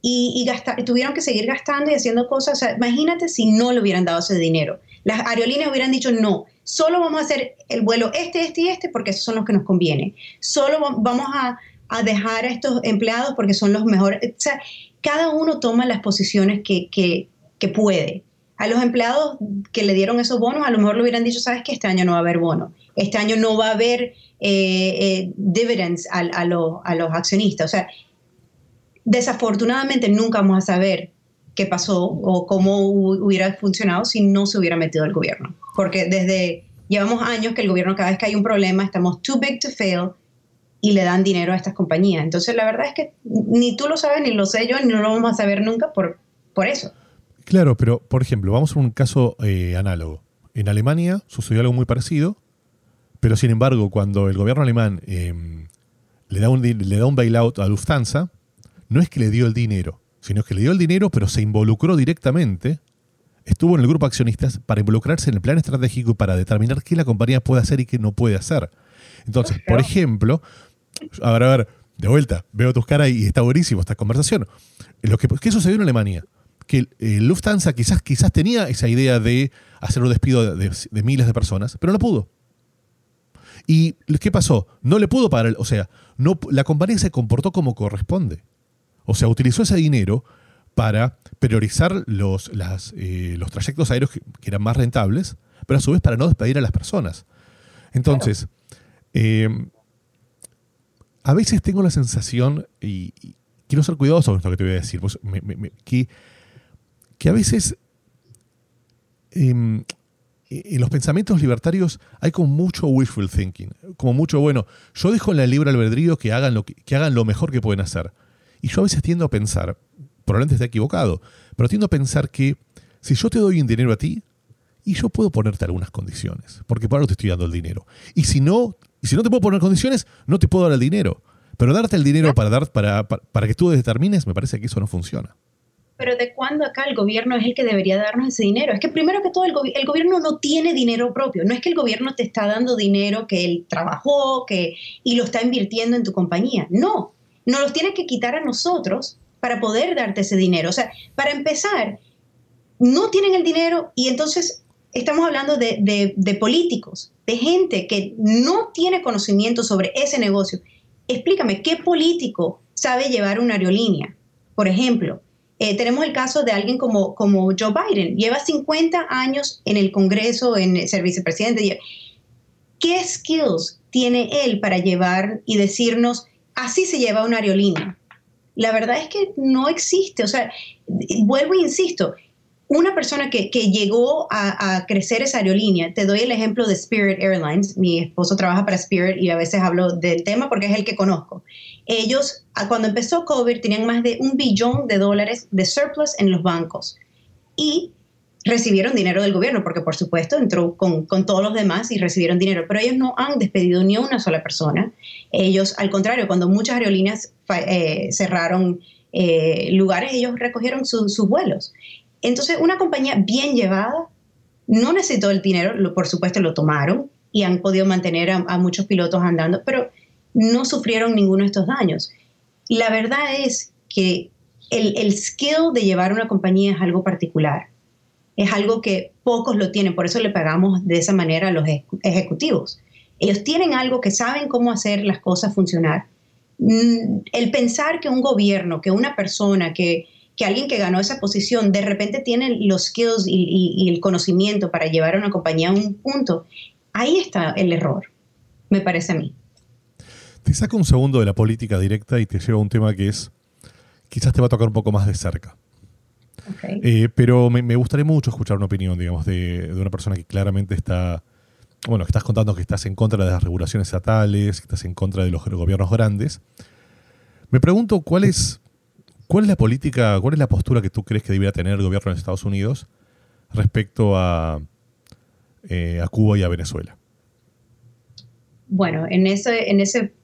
y, tuvieron que seguir gastando y haciendo cosas. imagínate si no le hubieran dado ese dinero. Las aerolíneas hubieran dicho, no, solo vamos a hacer el vuelo este, este y este porque esos son los que nos conviene. Solo vamos a, dejar a estos empleados porque son los mejores. O sea, cada uno toma las posiciones que, que, puede. A los empleados que le dieron esos bonos, a lo mejor le hubieran dicho, sabes que este año no va a haber bono, este año no va a haber eh, eh, dividends a, a, a los accionistas. O sea, desafortunadamente nunca vamos a saber qué pasó o cómo hubiera funcionado si no se hubiera metido el gobierno. Porque desde, llevamos años que el gobierno cada vez que hay un problema, estamos too big to fail y le dan dinero a estas compañías. Entonces la verdad es que ni tú lo sabes, ni lo sé yo, ni lo vamos a saber nunca por, por eso. Claro, pero por ejemplo, vamos a un caso eh, análogo. En Alemania sucedió algo muy parecido, pero sin embargo, cuando el gobierno alemán em, le, da un, le da un bailout a Lufthansa, no es que le dio el dinero, sino que le dio el dinero, pero se involucró directamente, estuvo en el grupo de accionistas para involucrarse en el plan estratégico y para determinar qué la compañía puede hacer y qué no puede hacer. Entonces, por ejemplo, a ver, a ver, de vuelta, veo tus caras y está buenísimo esta conversación. Lo que, ¿Qué sucedió en Alemania? Que Lufthansa quizás, quizás tenía esa idea de hacer un despido de, miles de personas, pero no pudo. ¿Y qué pasó? No le pudo pagar, o sea, no, la compañía se comportó como corresponde. O sea, utilizó ese dinero para priorizar los, eh, los trayectos aéreos que, eran más rentables, pero a su vez para no despedir a las personas. Entonces, em, a veces tengo la sensación, y, quiero ser cuidadoso con esto que te voy a decir, pues, que, a veces em, e, en los pensamientos libertarios hay como mucho wishful thinking, como mucho, bueno, yo dejo en la libre albedrío que hagan lo, que hagan lo mejor que pueden hacer. Y yo a veces tiendo a pensar, probablemente esté equivocado, pero tiendo a pensar que si yo te doy un dinero a ti, y yo puedo ponerte algunas condiciones, porque por algo te estoy dando el dinero. Y si no, y si no te puedo poner condiciones, no te puedo dar el dinero. Pero darte el dinero para, dar, para, para, que tú determines, me parece que eso no funciona. pero ¿de cuándo acá el gobierno es el que debería darnos ese dinero? Es que primero que todo el, el, gobierno no tiene dinero propio. No es que el gobierno te está dando dinero que él trabajó que, y lo está invirtiendo en tu compañía. No, nos los tiene que quitar a nosotros para poder darte ese dinero. O sea, para empezar, no tienen el dinero y entonces estamos hablando de, de políticos, de gente que no tiene conocimiento sobre ese negocio. Explícame, ¿qué político sabe llevar una aerolínea? Por ejemplo, eh, tenemos el caso de alguien como, como Joe Biden. Lleva 50 años en el Congreso, en ser vicepresidente. ¿Qué skills tiene él para llevar y decirnos, así se lleva una aerolínea? La verdad es que no existe. O sea, vuelvo e insisto, una persona que, llegó a, crecer esa aerolínea, te doy el ejemplo de Spirit Airlines, mi esposo trabaja para Spirit y a veces hablo del tema porque es el que conozco. Ellos, cuando empezó COVID, tenían más de un billón de dólares de surplus en los bancos y recibieron dinero del gobierno, porque por supuesto entró con, todos los demás y recibieron dinero, pero ellos no han despedido ni a una sola persona. Ellos, al contrario, cuando muchas aerolíneas eh, cerraron eh, lugares, ellos recogieron sus vuelos. Entonces, una compañía bien llevada no necesitó el dinero, por supuesto lo tomaron y han podido mantener a, muchos pilotos andando, pero no sufrieron ninguno de estos daños. La verdad es que el, el skill de llevar una compañía es algo particular, es algo que pocos lo tienen, por eso le pagamos de esa manera a los ejecutivos. Ellos tienen algo que saben cómo hacer las cosas funcionar. Mm, el pensar que un gobierno, que una persona, que, que alguien que ganó esa posición de repente tiene los skills y, el conocimiento para llevar a una compañía a un punto, ahí está el error, me parece a mí. Te saco un segundo de la política directa y te llevo a un tema que es, quizás te va a tocar un poco más de cerca. Eh, pero me, gustaría mucho escuchar una opinión, digamos, de, de, una persona que claramente está, bueno, que estás contando que estás en contra de las regulaciones estatales, que estás en contra de los gobiernos grandes. Me pregunto cuál es ¿Cuál es la política, cuál es la postura que tú crees que debería tener el gobierno de Estados Unidos respecto a, eh, a Cuba y a Venezuela? Bueno, en ese, en ese,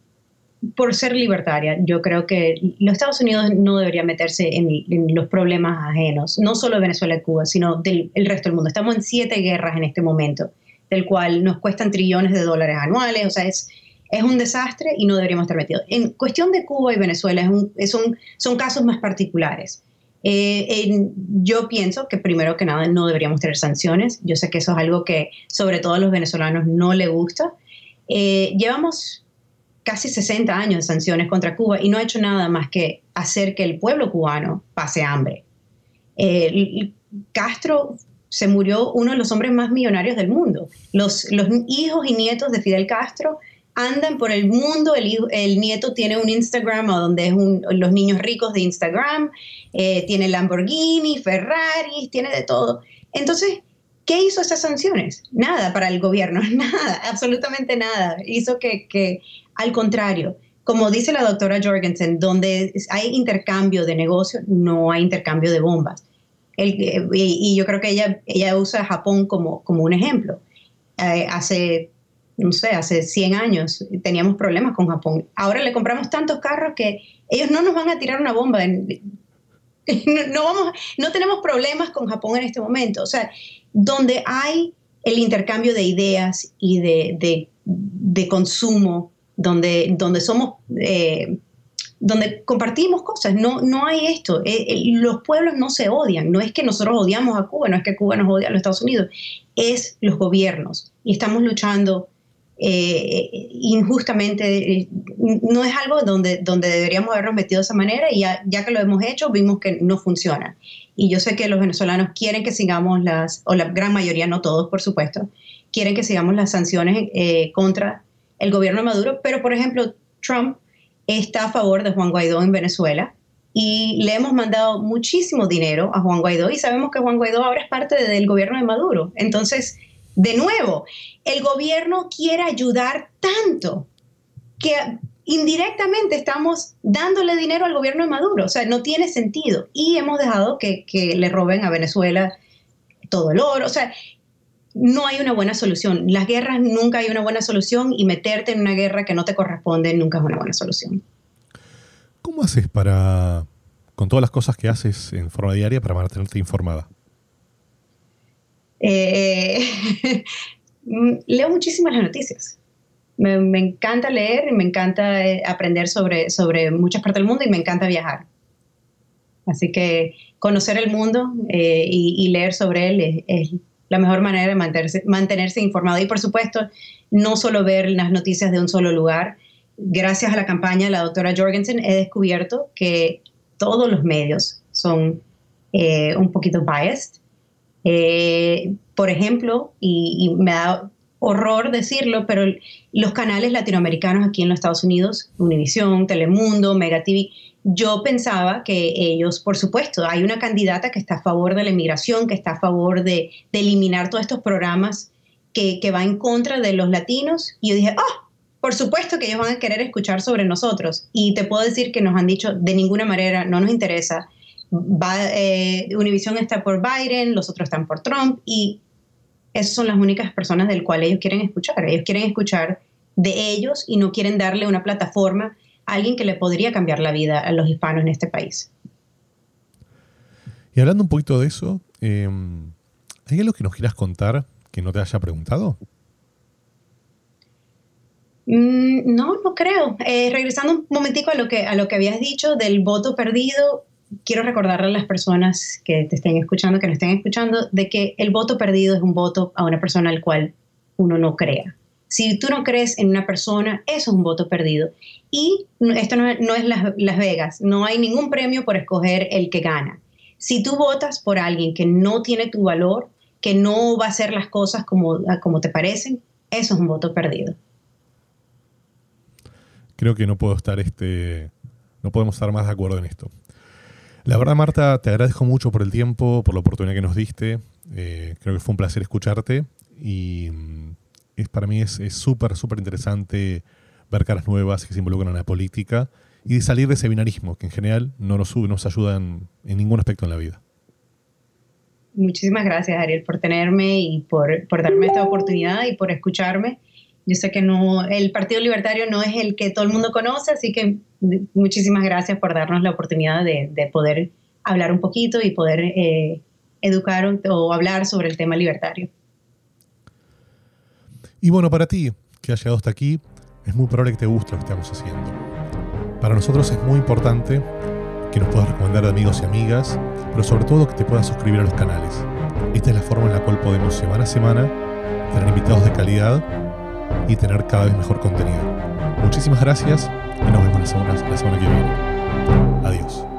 por ser libertaria, yo creo que los Estados Unidos no debería meterse en, los problemas ajenos, no solo de Venezuela y Cuba, sino del resto del mundo. Estamos en siete guerras en este momento, del cual nos cuestan trillones de dólares anuales, o sea, es, es un desastre y no deberíamos estar metidos. En cuestión de Cuba y Venezuela, es un, son casos más particulares. Eh, yo pienso que primero que nada no deberíamos tener sanciones. Yo sé que eso es algo que sobre todo a los venezolanos no le gusta. Eh, llevamos casi 60 años de sanciones contra Cuba y no ha hecho nada más que hacer que el pueblo cubano pase hambre. Eh, Castro se murió uno de los hombres más millonarios del mundo. Los, los hijos y nietos de Fidel Castro andan por el mundo, el, el nieto tiene un Instagram donde es los niños ricos de Instagram, eh, tiene Lamborghini, Ferrari, tiene de todo. Entonces, ¿qué hizo esas sanciones? Nada para el gobierno, nada, absolutamente nada. Hizo que, que al contrario, como dice la doctora Jorgensen, donde hay intercambio de negocios, no hay intercambio de bombas. El, y, yo creo que ella, ella usa Japón como, como un ejemplo. Eh, hace no sé, hace 100 años teníamos problemas con Japón. Ahora le compramos tantos carros que ellos no nos van a tirar una bomba. no, vamos, no tenemos problemas con Japón en este momento. O sea, donde hay el intercambio de ideas y de, de, consumo, donde, donde somos... Eh, donde compartimos cosas, no, no hay esto. Eh, eh, los pueblos no se odian, no es que nosotros odiamos a Cuba, no es que Cuba nos odia a los Estados Unidos, es los gobiernos. Y estamos luchando eh, injustamente, eh, no es algo donde, donde deberíamos habernos metido de esa manera y ya, que lo hemos hecho vimos que no funciona. Y yo sé que los venezolanos quieren que sigamos las, o la gran mayoría, no todos por supuesto, quieren que sigamos las sanciones eh, contra el gobierno de Maduro, pero por ejemplo Trump está a favor de Juan Guaidó en Venezuela y le hemos mandado muchísimo dinero a Juan Guaidó y sabemos que Juan Guaidó ahora es parte del gobierno de Maduro. Entonces, de nuevo, el gobierno quiere ayudar tanto que indirectamente estamos dándole dinero al gobierno de Maduro. O sea, no tiene sentido. Y hemos dejado que, le roben a Venezuela todo el oro. O sea, no hay una buena solución. Las guerras nunca hay una buena solución y meterte en una guerra que no te corresponde nunca es una buena solución. ¿Cómo haces para con todas las cosas que haces en forma diaria para mantenerte informada? Eh, leo muchísimas las noticias. Me, encanta leer, me encanta eh, aprender sobre, sobre muchas partes del mundo y me encanta viajar. Así que conocer el mundo eh, y, leer sobre él es, la mejor manera de mantenerse, mantenerse informado. Y por supuesto, no solo ver las noticias de un solo lugar. Gracias a la campaña de la doctora Jorgensen he descubierto que todos los medios son eh, un poquito biased. Eh, por ejemplo, y, me da horror decirlo, pero los canales latinoamericanos aquí en los Estados Unidos, Univision, Telemundo, Mega TV, yo pensaba que ellos, por supuesto, hay una candidata que está a favor de la inmigración, que está a favor de, eliminar todos estos programas que, va en contra de los latinos. Y yo dije, ah, por supuesto que ellos van a querer escuchar sobre nosotros. Y te puedo decir que nos han dicho, de ninguna manera, no nos interesa. Va, eh, Univision está por Biden, los otros están por Trump. Y esas son las únicas personas del cual ellos quieren escuchar. Ellos quieren escuchar de ellos y no quieren darle una plataforma alguien que le podría cambiar la vida a los hispanos en este país. Y hablando un poquito de eso, em, ¿hay algo que nos quieras contar que no te haya preguntado? Mm, no, no creo. Eh, regresando un momentico a lo, que, a lo que habías dicho del voto perdido, quiero recordarle a las personas que te estén escuchando, que nos estén escuchando, de que el voto perdido es un voto a una persona al cual uno no crea. Si tú no crees en una persona, eso es un voto perdido. Y esto no, es Las, Vegas, no hay ningún premio por escoger el que gana. Si tú votas por alguien que no tiene tu valor, que no va a hacer las cosas como, como te parecen, eso es un voto perdido. Creo que no puedo estar este, no podemos estar más de acuerdo en esto. La verdad, Marta, te agradezco mucho por el tiempo, por la oportunidad que nos diste. Eh, creo que fue un placer escucharte y mm, es, para mí es súper, súper interesante ver caras nuevas que se involucran en la política y de salir de ese binarismo que en general no nos, nos ayuda en, ningún aspecto en la vida. Muchísimas gracias, Ariel, por tenerme y por, por darme esta oportunidad y por escucharme. Yo sé que no, el Partido Libertario no es el que todo el mundo conoce, así que muchísimas gracias por darnos la oportunidad de, de poder hablar un poquito y poder eh, educar o hablar sobre el tema libertario. Y bueno, para ti, que has llegado hasta aquí, es muy probable que te guste lo que estamos haciendo. Para nosotros es muy importante que nos puedas recomendar a amigos y amigas, pero sobre todo que te puedas suscribir a los canales. Esta es la forma en la cual podemos semana a semana tener invitados de calidad y tener cada vez mejor contenido. Muchísimas gracias y nos vemos la semana, la semana que viene. Adiós.